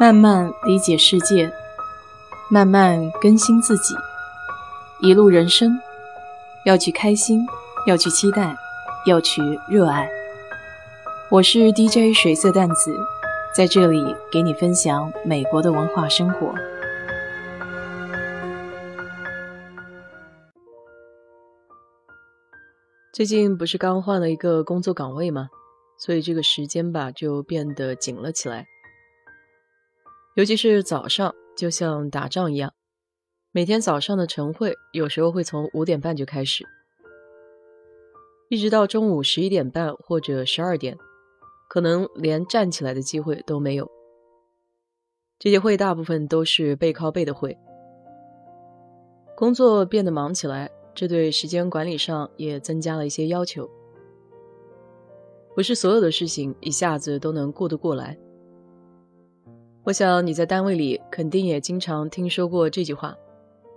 慢慢理解世界，慢慢更新自己。一路人生，要去开心，要去期待，要去热爱。我是 DJ 水色淡子，在这里给你分享美国的文化生活。最近不是刚换了一个工作岗位吗？所以这个时间吧就变得紧了起来。尤其是早上，就像打仗一样，每天早上的晨会有时候会从五点半就开始，一直到中午十一点半或者十二点，可能连站起来的机会都没有。这些会大部分都是背靠背的会，工作变得忙起来，这对时间管理上也增加了一些要求。不是所有的事情一下子都能顾得过来。我想你在单位里肯定也经常听说过这句话：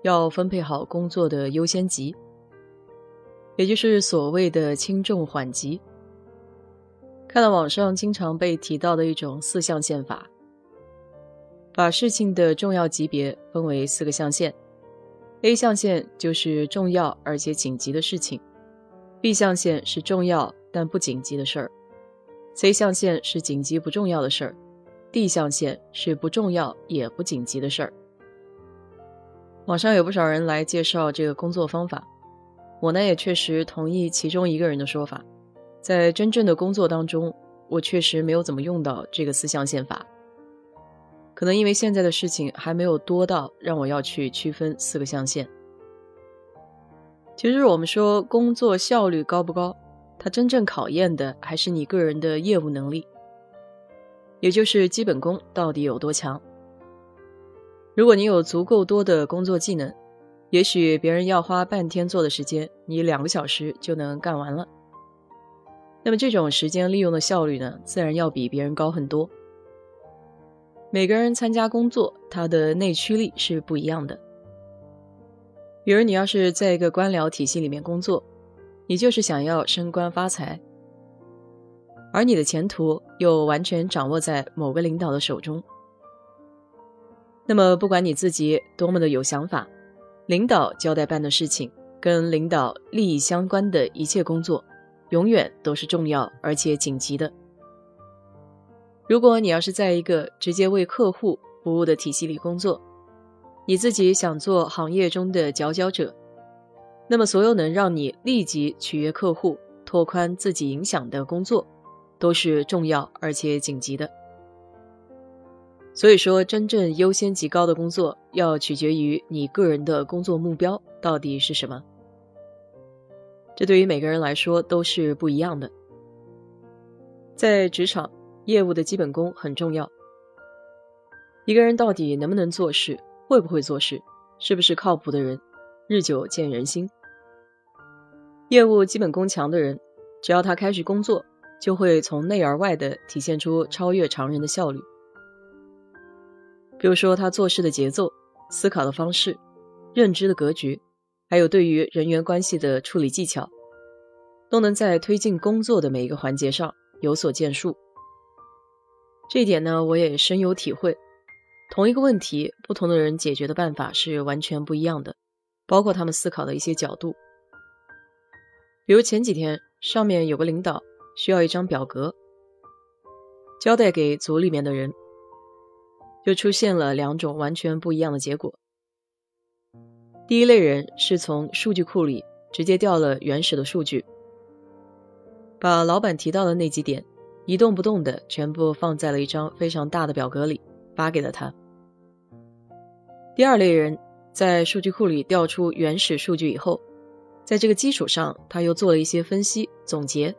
要分配好工作的优先级，也就是所谓的轻重缓急。看到网上经常被提到的一种四象限法，把事情的重要级别分为四个象限：A 象限就是重要而且紧急的事情；B 象限是重要但不紧急的事儿；C 象限是紧急不重要的事儿。D 象限是不重要也不紧急的事儿。网上有不少人来介绍这个工作方法，我呢也确实同意其中一个人的说法。在真正的工作当中，我确实没有怎么用到这个四象限法，可能因为现在的事情还没有多到让我要去区分四个象限。其实我们说工作效率高不高，它真正考验的还是你个人的业务能力。也就是基本功到底有多强？如果你有足够多的工作技能，也许别人要花半天做的时间，你两个小时就能干完了。那么这种时间利用的效率呢，自然要比别人高很多。每个人参加工作，他的内驱力是不一样的。比如你要是在一个官僚体系里面工作，你就是想要升官发财。而你的前途又完全掌握在某个领导的手中，那么不管你自己多么的有想法，领导交代办的事情，跟领导利益相关的一切工作，永远都是重要而且紧急的。如果你要是在一个直接为客户服务的体系里工作，你自己想做行业中的佼佼者，那么所有能让你立即取悦客户、拓宽自己影响的工作。都是重要而且紧急的，所以说，真正优先级高的工作要取决于你个人的工作目标到底是什么。这对于每个人来说都是不一样的。在职场，业务的基本功很重要。一个人到底能不能做事，会不会做事，是不是靠谱的人，日久见人心。业务基本功强的人，只要他开始工作。就会从内而外的体现出超越常人的效率。比如说，他做事的节奏、思考的方式、认知的格局，还有对于人员关系的处理技巧，都能在推进工作的每一个环节上有所建树。这一点呢，我也深有体会。同一个问题，不同的人解决的办法是完全不一样的，包括他们思考的一些角度。比如前几天，上面有个领导。需要一张表格，交代给组里面的人，就出现了两种完全不一样的结果。第一类人是从数据库里直接调了原始的数据，把老板提到的那几点一动不动的全部放在了一张非常大的表格里，发给了他。第二类人在数据库里调出原始数据以后，在这个基础上，他又做了一些分析总结。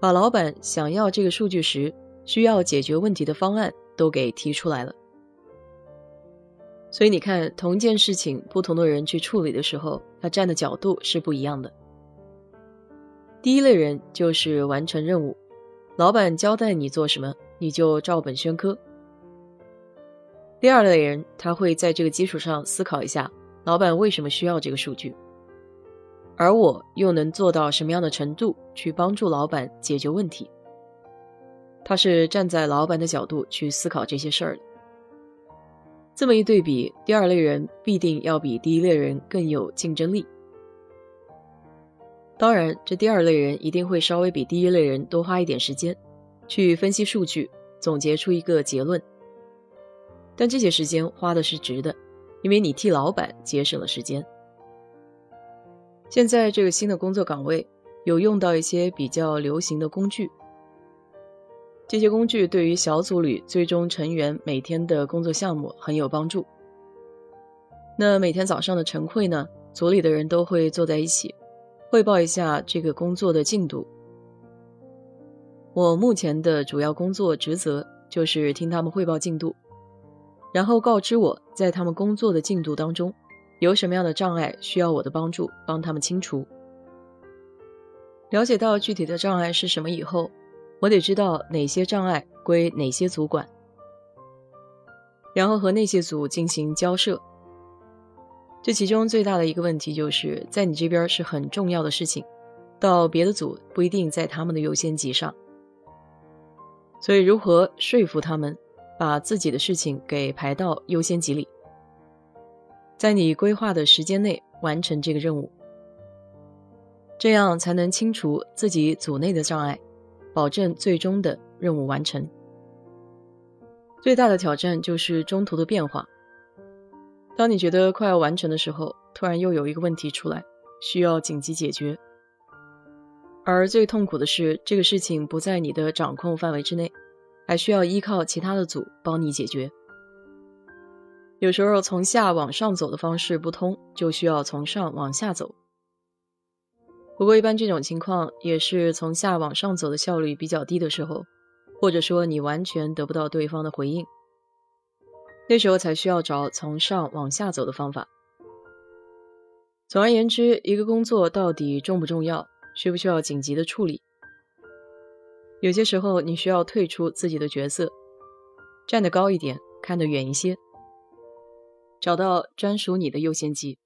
把老板想要这个数据时需要解决问题的方案都给提出来了。所以你看，同一件事情，不同的人去处理的时候，他站的角度是不一样的。第一类人就是完成任务，老板交代你做什么，你就照本宣科。第二类人，他会在这个基础上思考一下，老板为什么需要这个数据。而我又能做到什么样的程度去帮助老板解决问题？他是站在老板的角度去思考这些事儿的。这么一对比，第二类人必定要比第一类人更有竞争力。当然，这第二类人一定会稍微比第一类人多花一点时间，去分析数据，总结出一个结论。但这些时间花的是值的，因为你替老板节省了时间。现在这个新的工作岗位有用到一些比较流行的工具，这些工具对于小组里最终成员每天的工作项目很有帮助。那每天早上的晨会呢，组里的人都会坐在一起。汇报一下这个工作的进度。我目前的主要工作职责就是听他们汇报进度，然后告知我在他们工作的进度当中有什么样的障碍需要我的帮助，帮他们清除。了解到具体的障碍是什么以后，我得知道哪些障碍归哪些组管，然后和那些组进行交涉。这其中最大的一个问题就是在你这边是很重要的事情，到别的组不一定在他们的优先级上。所以如何说服他们把自己的事情给排到优先级里，在你规划的时间内完成这个任务，这样才能清除自己组内的障碍，保证最终的任务完成。最大的挑战就是中途的变化。当你觉得快要完成的时候，突然又有一个问题出来，需要紧急解决。而最痛苦的是，这个事情不在你的掌控范围之内，还需要依靠其他的组帮你解决。有时候从下往上走的方式不通，就需要从上往下走。不过一般这种情况也是从下往上走的效率比较低的时候，或者说你完全得不到对方的回应。那时候才需要找从上往下走的方法。总而言之，一个工作到底重不重要，需不需要紧急的处理？有些时候你需要退出自己的角色，站得高一点，看得远一些，找到专属你的优先级。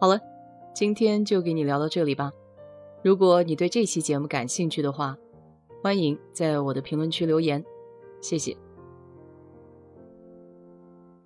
好了，今天就给你聊到这里吧。如果你对这期节目感兴趣的话，欢迎在我的评论区留言，谢谢。